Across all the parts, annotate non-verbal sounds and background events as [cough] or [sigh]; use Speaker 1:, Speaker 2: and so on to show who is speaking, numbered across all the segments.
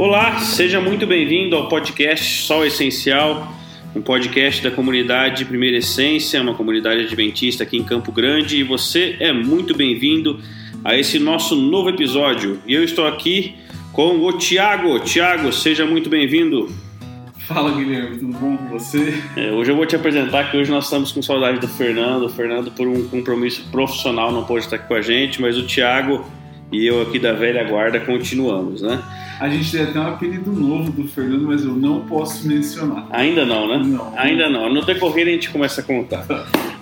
Speaker 1: Olá, seja muito bem-vindo ao podcast Sol Essencial, um podcast da comunidade Primeira Essência, uma comunidade adventista aqui em Campo Grande, e você é muito bem-vindo a esse nosso novo episódio. E eu estou aqui com o Tiago. Tiago, seja muito bem-vindo.
Speaker 2: Fala Guilherme, tudo bom com você?
Speaker 1: É, hoje eu vou te apresentar que hoje nós estamos com saudade do Fernando. O Fernando, por um compromisso profissional, não pôde estar aqui com a gente, mas o Tiago e eu aqui da velha guarda continuamos, né?
Speaker 2: A gente tem até um apelido novo do Fernando, mas eu não posso mencionar.
Speaker 1: Ainda não, né?
Speaker 2: Não.
Speaker 1: Ainda não. No decorrer a gente começa a contar.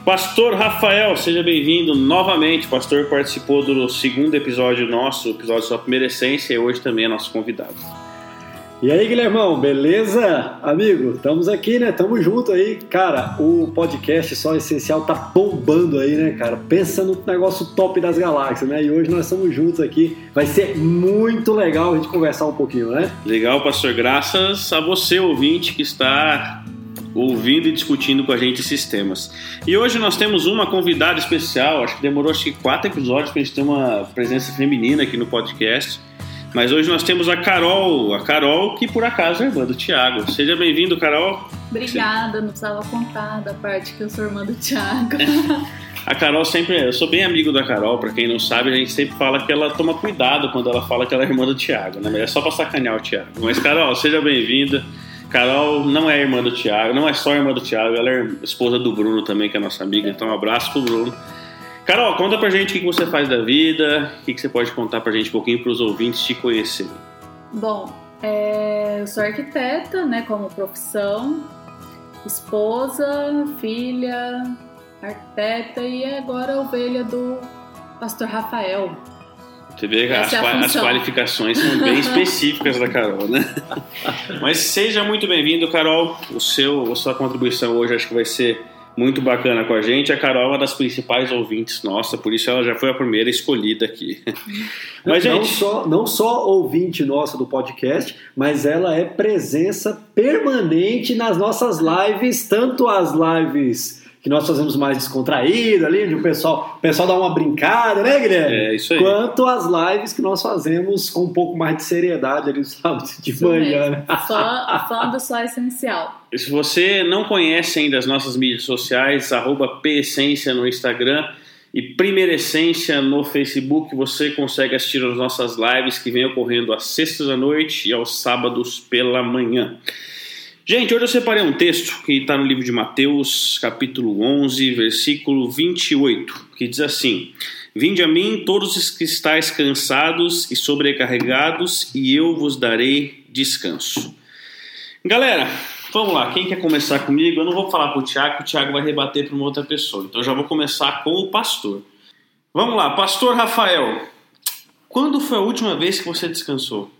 Speaker 1: Pastor Rafael, seja bem-vindo novamente. O pastor participou do segundo episódio nosso, o episódio Sua Primeira Essência, e hoje também é nosso convidado.
Speaker 3: E aí, Guilhermão, beleza? Amigo, estamos aqui, né? Tamo junto aí. Cara, o podcast Só Essencial tá bombando aí, né, cara? Pensa no negócio top das galáxias, né? E hoje nós estamos juntos aqui. Vai ser muito legal a gente conversar um pouquinho, né?
Speaker 1: Legal, pastor. Graças a você, ouvinte, que está ouvindo e discutindo com a gente esses temas. E hoje nós temos uma convidada especial. Acho que demorou acho que quatro episódios para a gente ter uma presença feminina aqui no podcast. Mas hoje nós temos a Carol, a Carol que por acaso é irmã do Tiago. Seja bem-vindo, Carol.
Speaker 4: Obrigada, não precisava contar da parte que eu sou irmã do Thiago.
Speaker 1: A Carol sempre, eu sou bem amigo da Carol, pra quem não sabe, a gente sempre fala que ela toma cuidado quando ela fala que ela é irmã do Tiago, né? É só pra sacanear o Tiago. Mas Carol, seja bem-vinda. Carol não é irmã do Tiago, não é só irmã do Tiago, ela é esposa do Bruno também, que é nossa amiga, então um abraço pro Bruno. Carol, conta pra gente o que você faz da vida, o que você pode contar pra gente um pouquinho pros ouvintes te conhecerem.
Speaker 4: Bom, é, eu sou arquiteta, né, como profissão, esposa, filha, arquiteta e agora ovelha do pastor Rafael.
Speaker 1: Você vê que as,
Speaker 4: é
Speaker 1: as qualificações são bem [laughs] específicas da Carol, né? Mas seja muito bem-vindo, Carol. O seu, a sua contribuição hoje acho que vai ser muito bacana com a gente. A Carol é uma das principais ouvintes nossa, por isso ela já foi a primeira escolhida aqui. [laughs] Mas,
Speaker 3: não,
Speaker 1: gente,
Speaker 3: só, não só ouvinte nossa do podcast, mas ela é presença permanente nas nossas lives, tanto as lives que nós fazemos mais descontraído ali, onde o pessoal, o pessoal dá uma brincada, né, Guilherme?
Speaker 1: É, isso aí.
Speaker 3: Quanto as lives que nós fazemos com um pouco mais de seriedade ali no sábado de
Speaker 4: Isso
Speaker 3: manhã, né?
Speaker 4: Fã, fã do Só Essencial.
Speaker 1: Se você não conhece ainda as nossas mídias sociais, arroba Pessência no Instagram e Primeira Essência no Facebook, você consegue assistir as nossas lives que vêm ocorrendo às sextas à noite e aos sábados pela manhã. Gente, hoje eu separei um texto que está no livro de Mateus, capítulo 11, versículo 28, que diz assim: Vinde a mim todos os que estáis cansados e sobrecarregados, e eu vos darei descanso. Galera, vamos lá. Quem quer começar comigo? Eu não vou falar para o Tiago, o Tiago vai rebater para uma outra pessoa. Então eu já vou começar com o pastor. Vamos lá, pastor Rafael. Quando foi a última vez que você descansou?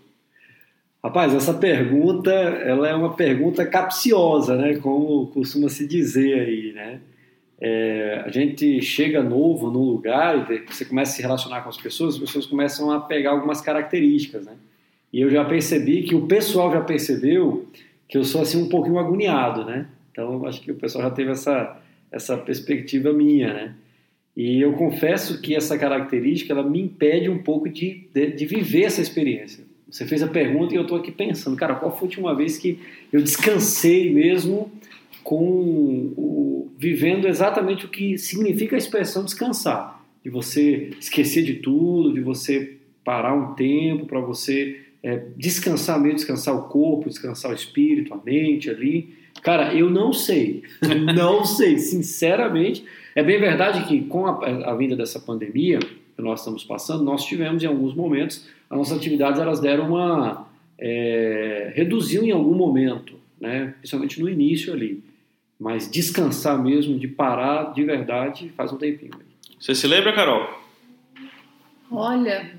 Speaker 3: Rapaz, essa pergunta, ela é uma pergunta capciosa, né? Como costuma se dizer aí, né? É, a gente chega novo num lugar e você começa a se relacionar com as pessoas, as pessoas começam a pegar algumas características, né? E eu já percebi que o pessoal já percebeu que eu sou assim um pouquinho agoniado, né? Então acho que o pessoal já teve essa essa perspectiva minha, né? E eu confesso que essa característica ela me impede um pouco de, de, de viver essa experiência. Você fez a pergunta e eu estou aqui pensando, cara, qual foi a última vez que eu descansei mesmo com o, vivendo exatamente o que significa a expressão descansar, de você esquecer de tudo, de você parar um tempo para você é, descansar mesmo, descansar o corpo, descansar o espírito, a mente ali. Cara, eu não sei, [laughs] não sei, sinceramente. É bem verdade que com a, a vinda dessa pandemia que nós estamos passando, nós tivemos em alguns momentos as nossas atividades elas deram uma é, reduziu em algum momento, né? Principalmente no início ali. Mas descansar mesmo, de parar de verdade, faz um tempinho.
Speaker 1: Você se lembra, Carol?
Speaker 4: Olha,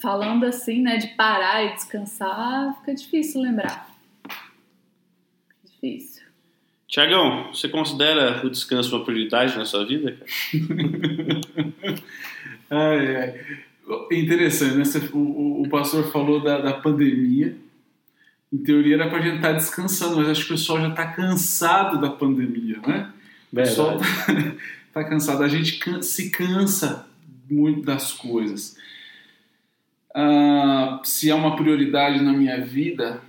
Speaker 4: falando assim, né, de parar e descansar, fica difícil lembrar. Difícil.
Speaker 1: Tiagão, você considera o descanso uma prioridade na sua vida? [laughs]
Speaker 2: Ai, ai. Interessante, né? O, pastor falou da, da pandemia. Em teoria era pra gente estar descansando, mas acho que o pessoal já tá cansado da pandemia, né? O pessoal
Speaker 3: Verdade.
Speaker 2: tá, [laughs] tá cansado. A gente can- se cansa muito das coisas. Ah, se é uma prioridade na minha vida,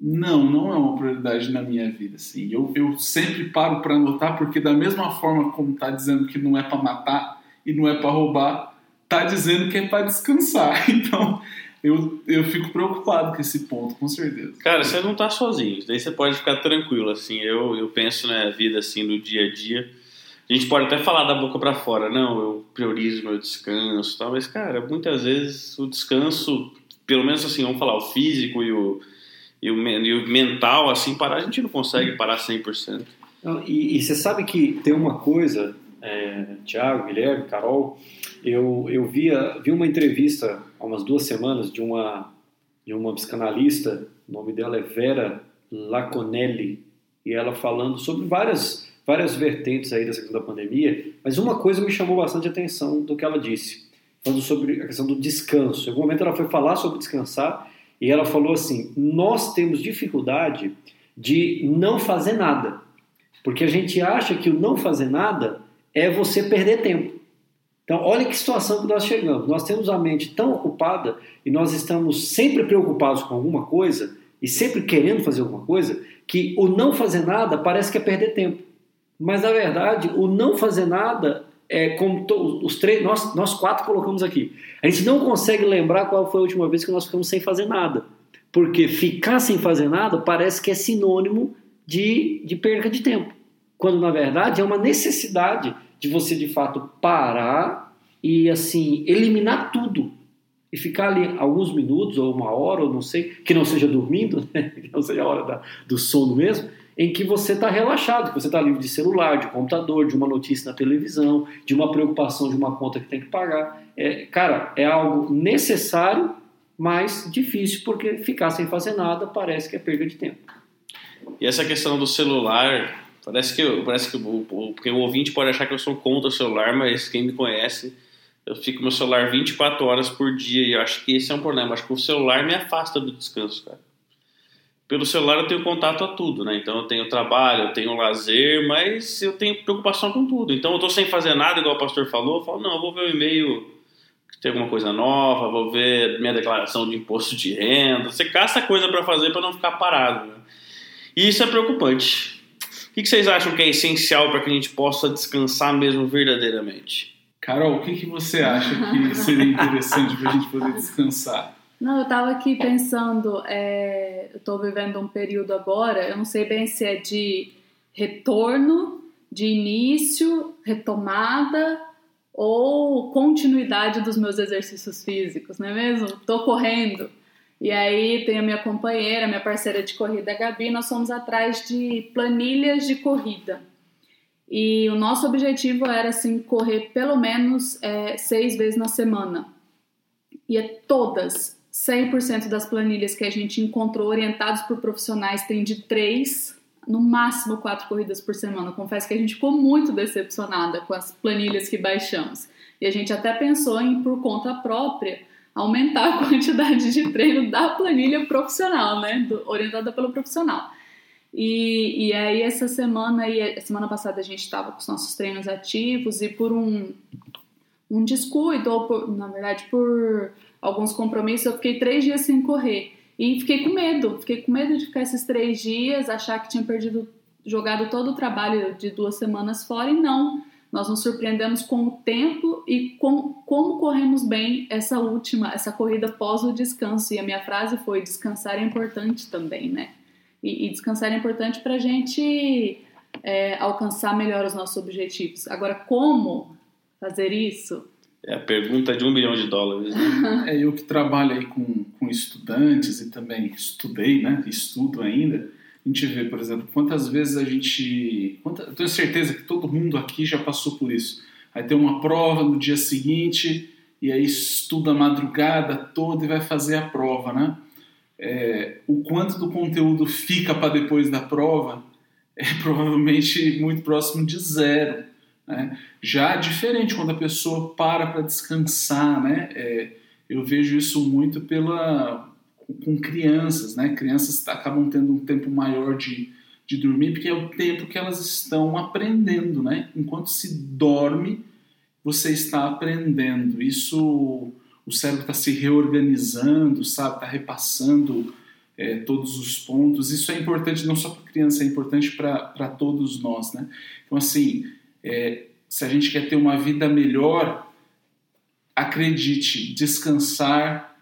Speaker 2: não, não é uma prioridade na minha vida. Assim. Eu, eu sempre paro para anotar, porque da mesma forma como está dizendo que não é para matar e não é para roubar, tá dizendo que é para descansar. [laughs] Então, eu, eu fico preocupado com esse ponto, com certeza.
Speaker 1: Cara, você não tá sozinho, daí você pode ficar tranquilo, assim, eu, eu penso na vida, assim, no dia a dia, a gente pode até falar da boca para fora, não, eu priorizo meu descanso tal, mas, cara, muitas vezes o descanso, pelo menos assim, vamos falar, o físico e o, e o, e o mental, assim, parar, a gente não consegue parar 100%.
Speaker 3: Não, e, e você sabe que tem uma coisa, é, Tiago, Guilherme, Carol, eu, eu via, vi uma entrevista há umas duas semanas de uma, de uma psicanalista, o nome dela é Vera Laconelli, e ela falando sobre várias, várias vertentes aí dessa questão da pandemia, mas uma coisa me chamou bastante atenção do que ela disse, falando sobre a questão do descanso. Em algum momento ela foi falar sobre descansar e ela falou assim: nós temos dificuldade de não fazer nada, porque a gente acha que o não fazer nada é você perder tempo. Então, olha que situação que nós chegamos. Nós temos a mente tão ocupada e nós estamos sempre preocupados com alguma coisa e sempre querendo fazer alguma coisa que o não fazer nada parece que é perder tempo. Mas, na verdade, o não fazer nada é como os três, nós, nós quatro colocamos aqui. A gente não consegue lembrar qual foi a última vez que nós ficamos sem fazer nada. Porque ficar sem fazer nada parece que é sinônimo de, de perca de tempo. Quando, na verdade, é uma necessidade de você de fato parar e assim eliminar tudo e ficar ali alguns minutos ou uma hora ou não sei que não seja dormindo, [laughs] né? que não seja a hora da, do sono mesmo, em que você está relaxado, que você está livre de celular, de computador, de uma notícia na televisão, de uma preocupação de uma conta que tem que pagar. É, cara, é algo necessário, mas difícil porque ficar sem fazer nada parece que é perda de tempo.
Speaker 1: E essa questão do celular Parece que, eu, parece que o, porque o ouvinte pode achar que eu sou contra o celular, mas quem me conhece, eu fico no celular 24 horas por dia e eu acho que esse é um problema. Acho que o celular me afasta do descanso, cara. Pelo celular eu tenho contato a tudo, né? Então eu tenho trabalho, eu tenho lazer, mas eu tenho preocupação com tudo. Então eu tô sem fazer nada, igual o pastor falou, eu falo, não, eu vou ver o e-mail tem alguma coisa nova, vou ver minha declaração de imposto de renda. Você caça coisa para fazer para não ficar parado. Né? E isso é preocupante que, que vocês acham que é essencial para que a gente possa descansar mesmo verdadeiramente?
Speaker 2: Carol, o que, que você acha que seria interessante para a gente poder descansar?
Speaker 4: Não, eu estava aqui pensando, é, eu estou vivendo um período agora, eu não sei bem se é de retorno, de início, retomada ou continuidade dos meus exercícios físicos, não é mesmo? Estou correndo, e aí tem a minha companheira, minha parceira de corrida, a Gabi, nós fomos atrás de planilhas de corrida. E o nosso objetivo era assim correr pelo menos é, seis vezes na semana. E é todas, 100% das planilhas que a gente encontrou orientados por profissionais tem de três, no máximo quatro corridas por semana. Confesso que a gente ficou muito decepcionada com as planilhas que baixamos. E a gente até pensou em, por conta própria, aumentar a [laughs] quantidade de treino da planilha profissional, né? Do, orientada pelo profissional. E, e aí essa semana e semana passada a gente estava com os nossos treinos ativos e por um, um descuido, ou por, na verdade por alguns compromissos, eu fiquei três dias sem correr. E fiquei com medo, fiquei com medo de ficar esses três dias, achar que tinha perdido, jogado todo o trabalho de duas semanas fora, e não. Nós nos surpreendemos com o tempo e com como corremos bem essa última, essa corrida pós o descanso. E a minha frase foi: descansar é importante também, né? E, e descansar é importante para a gente é, alcançar melhor os nossos objetivos. Agora, como fazer isso?
Speaker 1: É a pergunta de um milhão de dólares. Né? [laughs]
Speaker 2: é, eu que trabalho aí com, com estudantes e também estudei, né? Estudo ainda a gente vê, por exemplo, quantas vezes a gente. Quanta, eu tenho certeza que todo mundo aqui já passou por isso. Aí tem uma prova no dia seguinte e aí estuda a madrugada toda e vai fazer a prova, né? É, o quanto do conteúdo fica para depois da prova é [laughs] provavelmente muito próximo de zero. Né? Já diferente quando a pessoa para para descansar, né? É, eu vejo isso muito pela com crianças, né? Crianças acabam tendo um tempo maior de, de dormir porque é o tempo que elas estão aprendendo, né? Enquanto se dorme, você está aprendendo. Isso o cérebro está se reorganizando, sabe? Está repassando é, todos os pontos. Isso é importante não só para criança, é importante para todos nós, né? Então, assim, é, se a gente quer ter uma vida melhor, acredite, descansar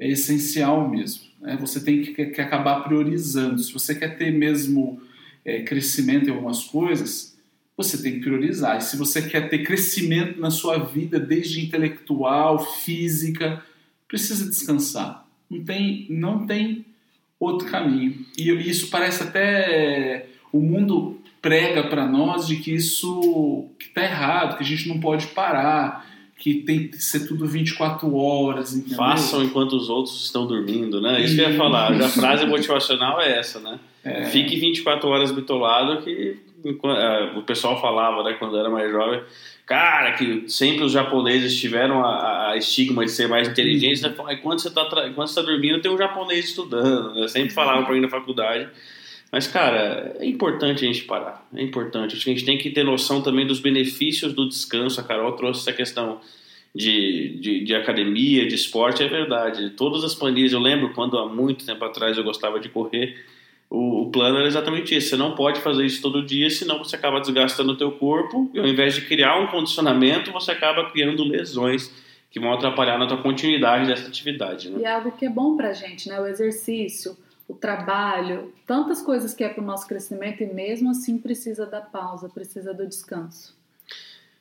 Speaker 2: é essencial mesmo. Né? Você tem que, que, acabar priorizando. Se você quer ter mesmo é, crescimento em algumas coisas, você tem que priorizar. E se você quer ter crescimento na sua vida, desde intelectual, física, precisa descansar. Não tem, não tem outro caminho. E isso parece até o mundo prega para nós de que isso está errado, que a gente não pode parar, que tem que ser tudo 24 horas. Entendeu?
Speaker 1: Façam enquanto os outros estão dormindo, né? Isso que eu ia falar. A frase motivacional é essa, né? É. Fique 24 horas bitolado que é, o pessoal falava, né, quando era mais jovem, cara, que sempre os japoneses tiveram a, a estigma de ser mais inteligentes, né? Enquanto você está enquanto você tá dormindo, tem um japonês estudando, né? Sempre falava para mim na faculdade. Mas, cara, é importante a gente parar. É importante. Acho que a gente tem que ter noção também dos benefícios do descanso. A Carol trouxe essa questão de, de, de, academia, de esporte, é verdade. Todas as planilhas, eu lembro quando há muito tempo atrás eu gostava de correr, o, o, plano era exatamente isso. Você não pode fazer isso todo dia, senão você acaba desgastando o teu corpo e ao invés de criar um condicionamento, você acaba criando lesões que vão atrapalhar na tua continuidade dessa atividade. Né?
Speaker 4: E é algo que é bom pra gente, né? O exercício, o trabalho, tantas coisas que é para o nosso crescimento e mesmo assim precisa da pausa, precisa do descanso.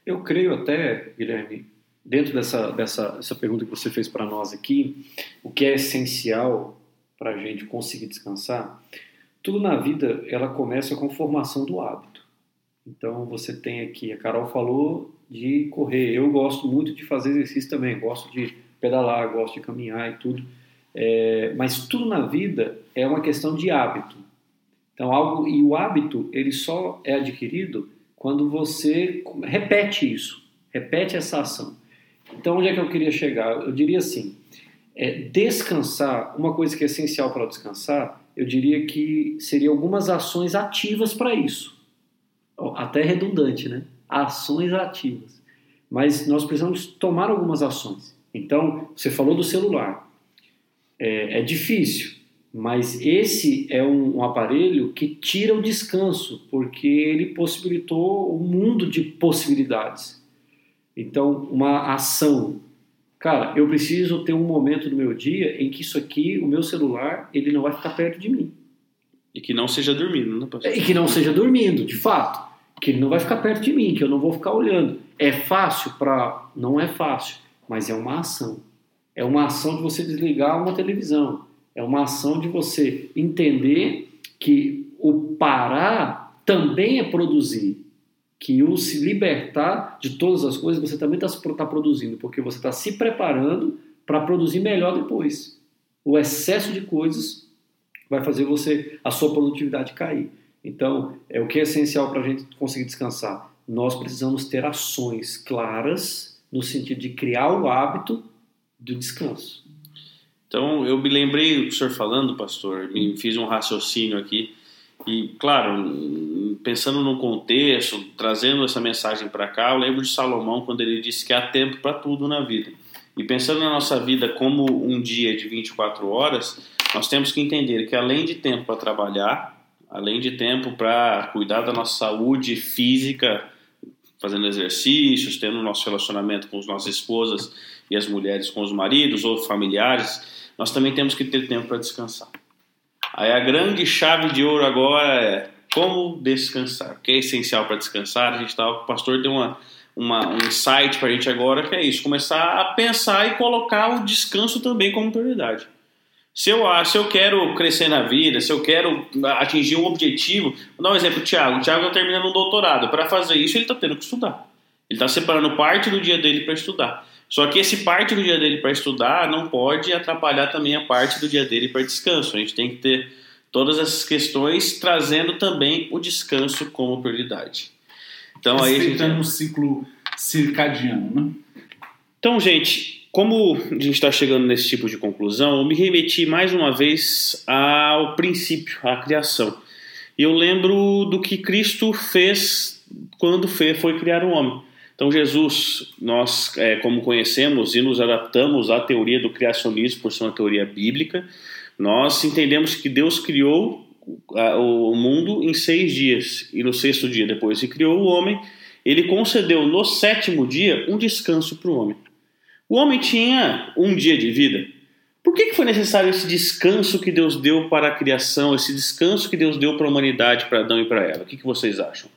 Speaker 3: Eu creio até, Guilherme, dentro dessa, dessa essa pergunta que você fez para nós aqui, o que é essencial para a gente conseguir descansar, tudo na vida ela começa com formação do hábito. Então você tem aqui, a Carol falou de correr, eu gosto muito de fazer exercício também, gosto de pedalar, gosto de caminhar e tudo. É, mas tudo na vida é uma questão de hábito. Então, algo e o hábito ele só é adquirido quando você repete isso, repete essa ação. Então, onde é que eu queria chegar? Eu diria assim: é, descansar, uma coisa que é essencial para descansar, eu diria que seria algumas ações ativas para isso. Até redundante, né? Ações ativas. Mas nós precisamos tomar algumas ações. Então, você falou do celular é, é difícil, mas esse é um, um, aparelho que tira o descanso, porque ele possibilitou um mundo de possibilidades. Então, uma ação. Cara, eu preciso ter um momento no meu dia em que isso aqui, o meu celular, ele não vai ficar perto de mim.
Speaker 1: E que não seja dormindo, né,
Speaker 3: pastor? E que não seja dormindo, de fato. Que ele não vai ficar perto de mim, que eu não vou ficar olhando. É fácil para. Não é fácil, mas é uma ação. É uma ação de você desligar uma televisão. É uma ação de você entender que o parar também é produzir. Que o se libertar de todas as coisas, você também está tá produzindo, porque você está se preparando para produzir melhor depois. O excesso de coisas vai fazer você a sua produtividade cair. Então, é o que é essencial para a gente conseguir descansar. Nós precisamos ter ações claras no sentido de criar o hábito do descanso.
Speaker 1: Então, eu me lembrei do senhor falando, pastor, me fiz um raciocínio aqui. E, claro, pensando no contexto, trazendo essa mensagem para cá, eu lembro de Salomão quando ele disse que há tempo para tudo na vida. E pensando na nossa vida como um dia de 24 horas, nós temos que entender que além de tempo para trabalhar, além de tempo para cuidar da nossa saúde física, fazendo exercícios, tendo nosso relacionamento com as nossas esposas e as mulheres com os maridos ou familiares, nós também temos que ter tempo para descansar. Aí a grande chave de ouro agora é como descansar, o que é essencial para descansar. A gente tava, o pastor deu uma, uma, um insight para a gente agora que é isso, começar a pensar e colocar o descanso também como prioridade. Se eu, se eu quero crescer na vida, se eu quero atingir um objetivo, vou dar um exemplo, o Thiago. O Thiago está terminando um doutorado. Para fazer isso, ele está tendo que estudar. Ele está separando parte do dia dele para estudar. Só que esse parte do dia dele para estudar não pode atrapalhar também a parte do dia dele para descanso. A gente tem que ter todas essas questões trazendo também o descanso como prioridade.
Speaker 2: Então aí a gente um ciclo circadiano, né?
Speaker 1: Então, gente, como a gente está chegando nesse tipo de conclusão, eu me remeti mais uma vez ao princípio, à criação. E eu lembro do que Cristo fez quando foi criar o homem. Então, Jesus, nós, é, como conhecemos e nos adaptamos à teoria do criacionismo, por ser uma teoria bíblica, nós entendemos que Deus criou o mundo em seis dias, e no sexto dia, depois que criou o homem, ele concedeu no sétimo dia um descanso para o homem. O homem tinha um dia de vida. Por que, que foi necessário esse descanso que Deus deu para a criação, esse descanso que Deus deu para a humanidade, para Adão e para Eva? O que, que vocês acham?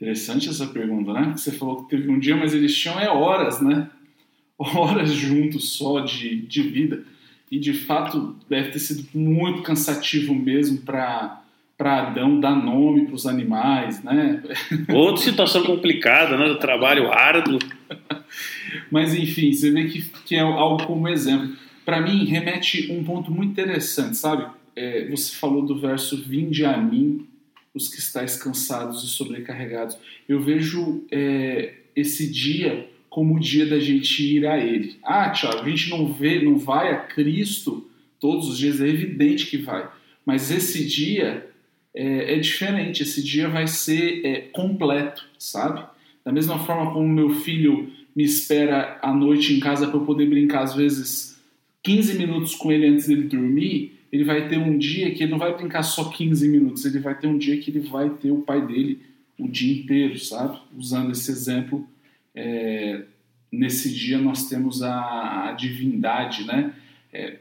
Speaker 2: Interessante essa pergunta, né? Você falou que teve um dia, mas eles tinham é horas, né? [laughs] Horas juntos só de, de vida. E de fato deve ter sido muito cansativo mesmo para para Adão dar nome para os animais, né? [laughs]
Speaker 1: Outra situação complicada, né? Do trabalho árduo. [laughs]
Speaker 2: Mas enfim, você vê que, que é algo como exemplo. Para mim, remete um ponto muito interessante, sabe? É, você falou do verso Vinde a mim, os que estáis cansados e sobrecarregados. Eu vejo é, esse dia como o dia da gente ir a Ele. Ah, Tiago, a gente não vê, não vai a Cristo todos os dias, é evidente que vai. Mas esse dia é, é diferente, esse dia vai ser é, completo, sabe? Da mesma forma como meu filho me espera à noite em casa para eu poder brincar, às vezes 15 minutos com ele antes dele dormir, ele vai ter um dia que ele não vai brincar só 15 minutos, ele vai ter um dia que ele vai ter o pai dele o dia inteiro, sabe? Usando esse exemplo, é, nesse dia nós temos a, a divindade, né? É,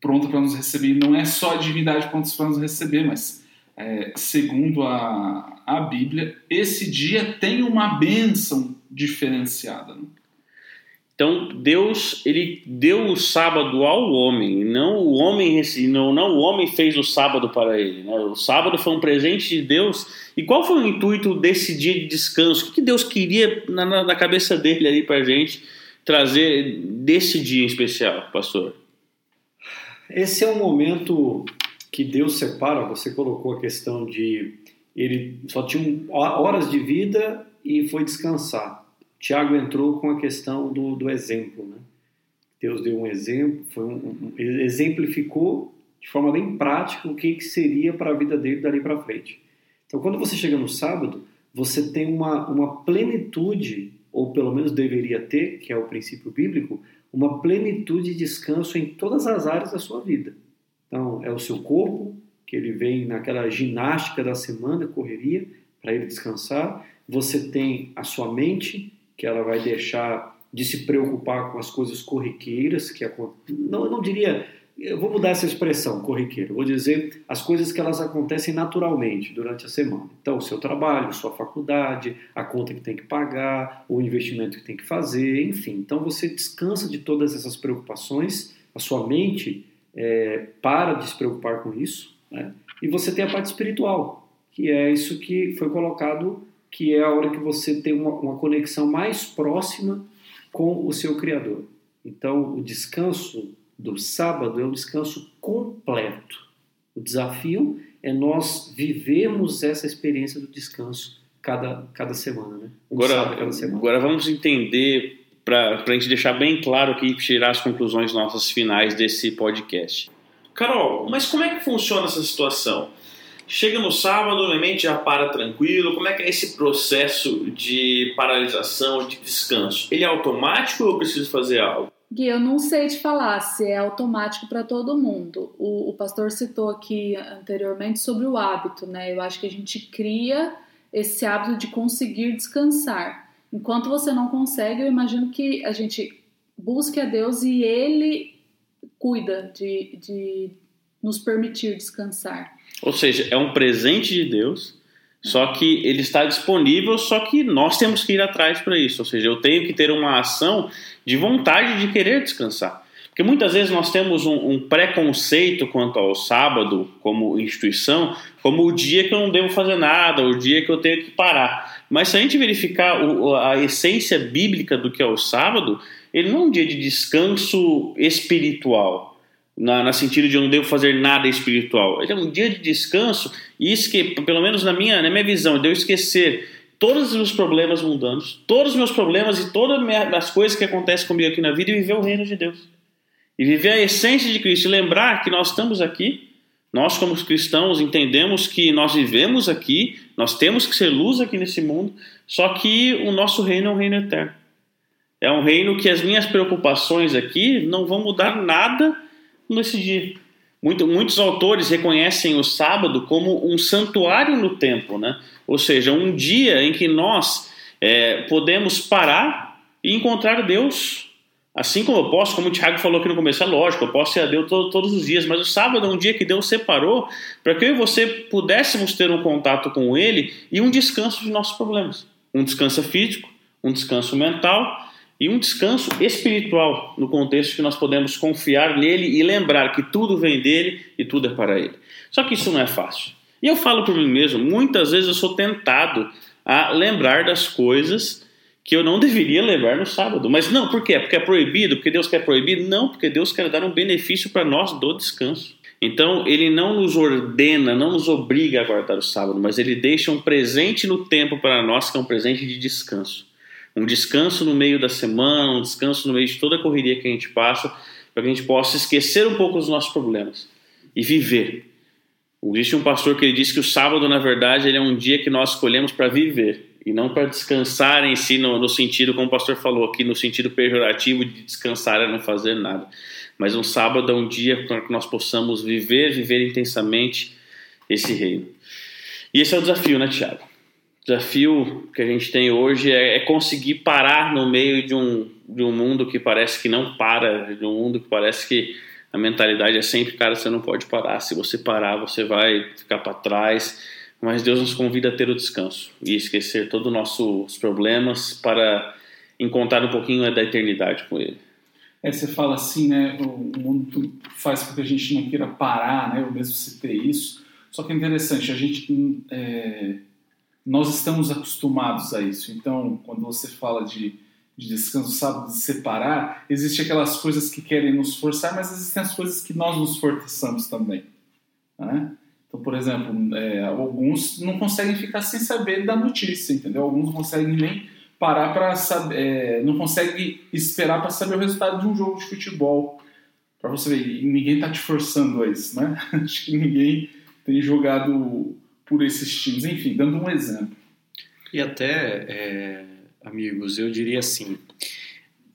Speaker 2: pronta para nos receber. E não é só a divindade pronta para nos receber, mas é, segundo a, a Bíblia, esse dia tem uma bênção diferenciada. Né?
Speaker 1: Então Deus ele deu o sábado ao homem, não o homem não, não o homem fez o sábado para ele. Né? O sábado foi um presente de Deus. E qual foi o intuito desse dia de descanso? O que Deus queria na, na cabeça dele ali para gente trazer desse dia em especial, pastor?
Speaker 3: Esse é um momento que Deus separa. Você colocou a questão de ele só tinha horas de vida e foi descansar. Tiago entrou com a questão do, do exemplo. Né? Deus deu um exemplo, foi um, um, exemplificou de forma bem prática o que, que seria para a vida dele dali para frente. Então, quando você chega no sábado, você tem uma, uma plenitude, ou pelo menos deveria ter, que é o princípio bíblico, uma plenitude de descanso em todas as áreas da sua vida. Então, é o seu corpo, que ele vem naquela ginástica da semana, correria, para ele descansar. Você tem a sua mente, que ela vai deixar de se preocupar com as coisas corriqueiras, que não, eu não diria, eu vou mudar essa expressão, corriqueira, vou dizer as coisas que elas acontecem naturalmente durante a semana. Então, o seu trabalho, sua faculdade, a conta que tem que pagar, o investimento que tem que fazer, enfim. Então, você descansa de todas essas preocupações, a sua mente é, para de se preocupar com isso, né? e você tem a parte espiritual, que é isso que foi colocado que é a hora que você tem uma, uma conexão mais próxima com o seu Criador. Então, o descanso do sábado é um descanso completo. O desafio é nós vivermos essa experiência do descanso cada, cada semana, né?
Speaker 1: Um agora, cada semana. agora vamos entender, para a gente deixar bem claro aqui e tirar as conclusões nossas finais desse podcast. Carol, mas como é que funciona essa situação? Chega no sábado, minha mente já para tranquilo. Como é que é esse processo de paralisação, de descanso? Ele é automático ou eu preciso fazer algo?
Speaker 4: Gui, eu não sei te falar se é automático para todo mundo. O, o, pastor citou aqui anteriormente sobre o hábito, né? Eu acho que a gente cria esse hábito de conseguir descansar. Enquanto você não consegue, eu imagino que a gente busque a Deus e Ele cuida de, de nos permitir descansar.
Speaker 1: Ou seja, é um presente de Deus, só que ele está disponível, só que nós temos que ir atrás para isso. Ou seja, eu tenho que ter uma ação de vontade de querer descansar. Porque muitas vezes nós temos um, um preconceito quanto ao sábado como instituição, como o dia que eu não devo fazer nada, o dia que eu tenho que parar. Mas se a gente verificar o, a essência bíblica do que é o sábado, ele não é um dia de descanso espiritual na, na, sentido de eu não devo fazer nada espiritual. É um dia de descanso e isso que, pelo menos na minha, na minha visão, de eu esquecer todos os meus problemas mundanos, todos os meus problemas e todas as coisas que acontecem comigo aqui na vida e viver o reino de Deus. E viver a essência de Cristo e lembrar que nós estamos aqui Nós, como cristãos, entendemos que nós vivemos aqui, nós temos que ser luz aqui nesse mundo, só que o nosso reino é um reino eterno. É um reino que as minhas preocupações aqui não vão mudar nada nesse dia. Muito, muitos autores reconhecem o sábado como um santuário no templo, né? ou seja, um dia em que nós é, podemos parar e encontrar Deus Assim como eu posso, como o Tiago falou aqui no começo, é lógico, eu posso ser a Deus todo, todos os dias, mas o sábado é um dia que Deus separou para que eu e você pudéssemos ter um contato com Ele e um descanso de nossos problemas. Um descanso físico, um descanso mental e um descanso espiritual, no contexto que nós podemos confiar nele e lembrar que tudo vem dele e tudo é para ele. Só que isso não é fácil. E eu falo por mim mesmo, muitas vezes eu sou tentado a lembrar das coisas que eu não deveria levar no sábado. Mas não, por quê? Porque é proibido? Porque Deus quer proibir? Não, porque Deus quer dar um benefício para nós do descanso. Então, ele não nos ordena, não nos obriga a guardar o sábado, mas ele deixa um presente no tempo para nós, que é um presente de descanso. Um descanso no meio da semana, um descanso no meio de toda a correria que a gente passa, para que a gente possa esquecer um pouco dos nossos problemas e viver. Existe um pastor que ele diz que o sábado, na verdade, ele é um dia que nós escolhemos para viver e não para descansar em si, no, no, sentido, como o pastor falou aqui, no sentido pejorativo de descansar é não fazer nada. Mas um sábado é um dia para que nós possamos viver, viver intensamente esse reino. E esse é o desafio, né, Tiago? Desafio que a gente tem hoje é, é, conseguir parar no meio de um, de um mundo que parece que não para, de um mundo que parece que a mentalidade é sempre, cara, você não pode parar. Se você parar, você vai ficar para trás mas Deus nos convida a ter o descanso e esquecer todos os nossos problemas para encontrar um pouquinho da eternidade com Ele.
Speaker 2: É, você fala assim, né? O mundo faz com que a gente não queira parar, né? Eu mesmo citei isso. Só que é interessante, a gente, é, nós estamos acostumados a isso. Então, quando você fala de, de descanso, sabe, de separar, existe aquelas coisas que querem nos forçar, mas existem as coisas que nós nos forçamos também. Né? Então, por exemplo, é, alguns não conseguem ficar sem saber da notícia, entendeu? Alguns não conseguem nem parar para saber, é, não conseguem esperar para saber o resultado de um jogo de futebol. Para você ver, ninguém está te forçando a isso, né? [laughs] Acho que ninguém tem jogado por esses times. Enfim, dando um exemplo.
Speaker 3: E até, é, amigos, eu diria assim: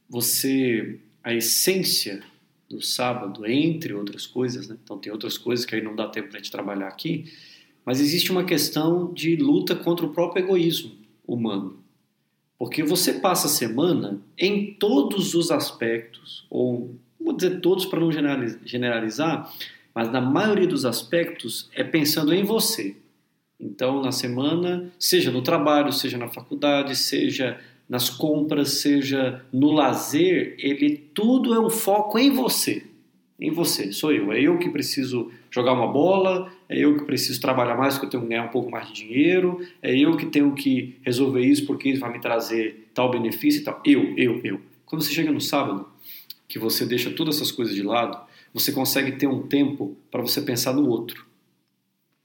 Speaker 3: você, a essência do sábado, entre outras coisas, né? Então tem outras coisas que aí não dá tempo para a gente trabalhar aqui, mas existe uma questão de luta contra o próprio egoísmo humano. Porque você passa a semana em todos os aspectos, ou vou dizer todos para não generalizar, mas na maioria dos aspectos é pensando em você. Então, na semana, seja no trabalho, seja na faculdade, seja nas compras, seja no lazer, ele tudo é um foco em você. Em você, sou eu. É eu que preciso jogar uma bola, é eu que preciso trabalhar mais porque eu tenho que ganhar um pouco mais de dinheiro, é eu que tenho que resolver isso porque isso vai me trazer tal benefício e tal. Eu, eu, eu. Quando você chega no sábado, que você deixa todas essas coisas de lado, você consegue ter um tempo para você pensar no outro.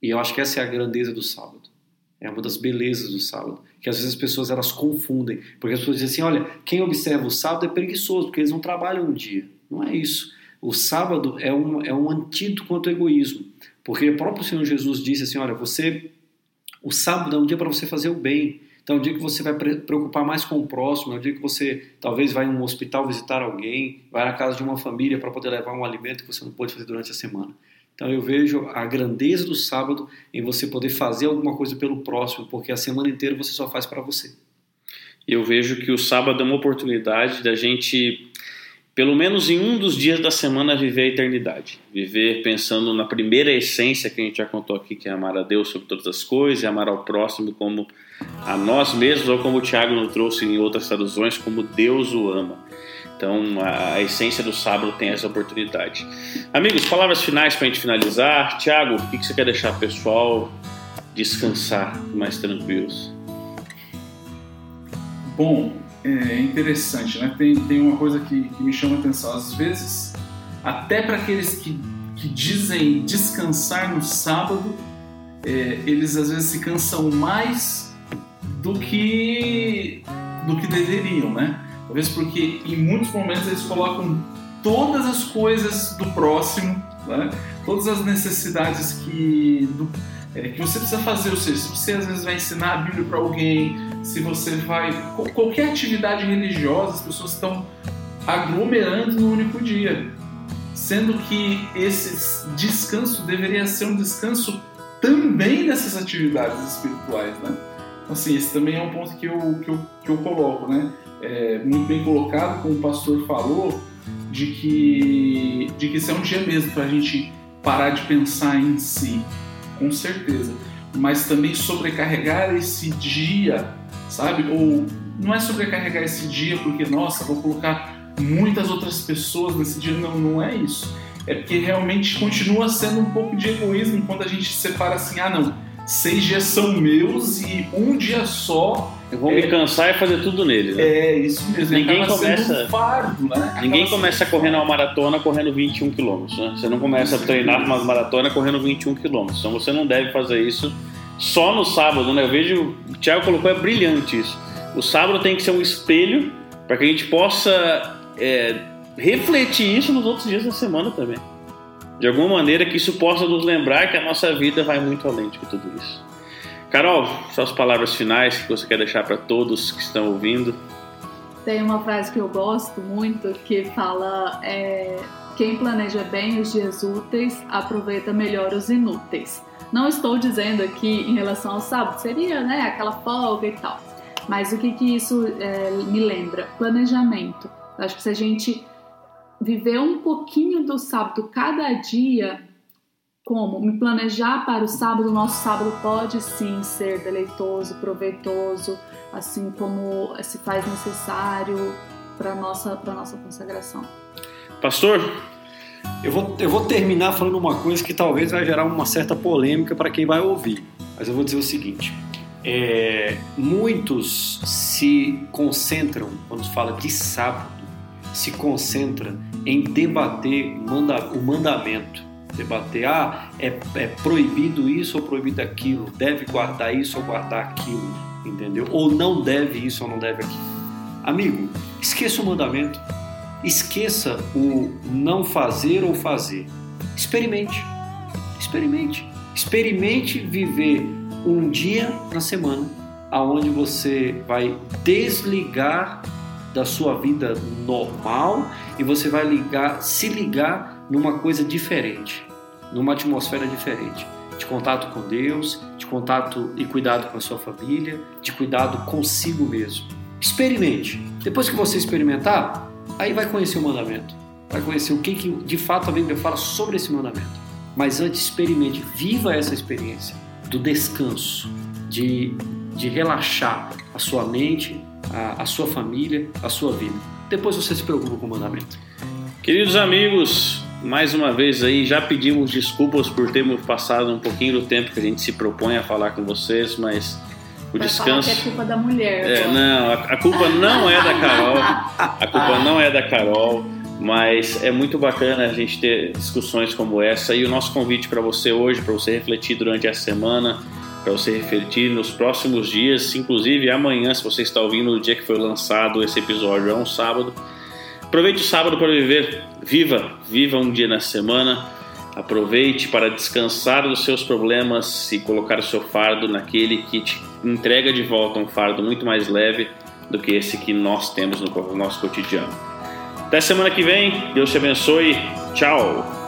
Speaker 3: E eu acho que essa é a grandeza do sábado. É uma das belezas do sábado, que às vezes as pessoas elas confundem, porque as pessoas dizem assim, olha, quem observa o sábado é preguiçoso, porque eles não trabalham um dia. Não é isso. O sábado é um, é um antídoto contra o egoísmo, porque o próprio Senhor Jesus disse assim, olha, você, o sábado é um dia para você fazer o bem, então é um dia que você vai preocupar mais com o próximo, é um dia que você talvez vai em um hospital visitar alguém, vai na casa de uma família para poder levar um alimento que você não pôde fazer durante a semana. Então eu vejo a grandeza do sábado em você poder fazer alguma coisa pelo próximo, porque a semana inteira você só faz para você.
Speaker 1: Eu vejo que o sábado é uma oportunidade da gente, pelo menos em um dos dias da semana, viver a eternidade. Viver pensando na primeira essência que a gente já contou aqui, que é amar a Deus sobre todas as coisas e amar ao próximo como a nós mesmos, ou como o Tiago nos trouxe em outras traduções, como Deus o ama. Então, a, a, essência do sábado tem essa oportunidade. Amigos, palavras finais para a gente finalizar. Tiago, o que, que você quer deixar o pessoal descansar mais tranquilos?
Speaker 2: Bom, é interessante, né? Tem, tem uma coisa que, que me chama a atenção. Às vezes, até para aqueles que, que dizem descansar no sábado, é, eles às vezes se cansam mais do que do que deveriam, né? Talvez porque em muitos momentos eles colocam todas as coisas do próximo, né? todas as necessidades que, do, é, que você precisa fazer. Ou seja, se você às vezes vai ensinar a Bíblia para alguém, se você vai. qualquer atividade religiosa, as pessoas estão aglomerando no único dia. Sendo que esse descanso deveria ser um descanso também dessas atividades espirituais, né? Assim, esse também é um ponto que eu, que eu, que eu coloco, né? É, muito bem colocado, como o pastor falou, de que, de que esse é um dia mesmo para a gente parar de pensar em si, com certeza. Mas também sobrecarregar esse dia, sabe? Ou não é sobrecarregar esse dia porque, nossa, vou colocar muitas outras pessoas nesse dia. Não, não é isso. É porque realmente continua sendo um pouco de egoísmo quando a gente separa assim, ah não, seis dias são meus e um dia só.
Speaker 1: Eu vou é, me cansar e fazer tudo nele, né?
Speaker 2: É, isso mesmo.
Speaker 1: Ninguém começa.
Speaker 2: Um fardo, né?
Speaker 1: Ninguém começa correndo uma maratona correndo 21 km. Né? Você não começa a treinar uma maratona correndo 21 km. Então você não deve fazer isso só no sábado, né? Eu vejo. O Thiago colocou, é brilhante isso. O sábado tem que ser um espelho para que a gente possa é, refletir isso nos outros dias da semana também de alguma maneira que isso possa nos lembrar que a nossa vida vai muito além de tudo isso. Carol, suas palavras finais que você quer deixar para todos que estão ouvindo.
Speaker 4: Tem uma frase que eu gosto muito que fala: é, quem planeja bem os dias úteis aproveita melhor os inúteis. Não estou dizendo aqui em relação ao sábado, seria né, aquela folga e tal. Mas o que, que isso é, me lembra? Planejamento. Acho que se a gente viver um pouquinho do sábado cada dia, como me planejar para o sábado, o nosso sábado pode sim ser deleitoso, proveitoso, assim como se faz necessário para nossa para nossa consagração.
Speaker 1: Pastor,
Speaker 3: eu vou, eu vou terminar falando uma coisa que talvez vai gerar uma certa polêmica para quem vai ouvir, mas eu vou dizer o seguinte: é, muitos se concentram quando fala de sábado, se concentra em debater o mandamento. Debater, ah, é, é proibido isso ou proibido aquilo, deve guardar isso ou guardar aquilo, entendeu? Ou não deve isso ou não deve aquilo. Amigo, esqueça o mandamento, esqueça o não fazer ou fazer. Experimente, experimente, experimente viver um dia na semana aonde você vai desligar da sua vida normal e você vai ligar, se ligar numa coisa diferente, numa atmosfera diferente, de contato com Deus, de contato e cuidado com a sua família, de cuidado consigo mesmo. Experimente. Depois que você experimentar, aí vai conhecer o mandamento, vai conhecer o que, que de fato a Bíblia fala sobre esse mandamento. Mas antes experimente, viva essa experiência do descanso, de, de relaxar a sua mente, a, a sua família, a sua vida. Depois você se preocupa com o mandamento.
Speaker 1: Queridos amigos, mais uma vez aí, já pedimos desculpas por termos passado um pouquinho do tempo que a gente se propõe a falar com vocês, mas o
Speaker 4: Vai
Speaker 1: descanso.
Speaker 4: É culpa da mulher.
Speaker 1: É, não, a, a, culpa não é da Carol. A culpa não é da Carol, mas é muito bacana a gente ter discussões como essa. E o nosso convite para você hoje, para você refletir durante a semana, para você refletir nos próximos dias, inclusive amanhã, se você está ouvindo no dia que foi lançado esse episódio, é um sábado. Aproveite o sábado para viver, viva, viva um dia na semana. Aproveite para descansar dos seus problemas e colocar o seu fardo naquele que te entrega de volta um fardo muito mais leve do que esse que nós temos no nosso cotidiano. Até semana que vem, Deus te abençoe. Tchau!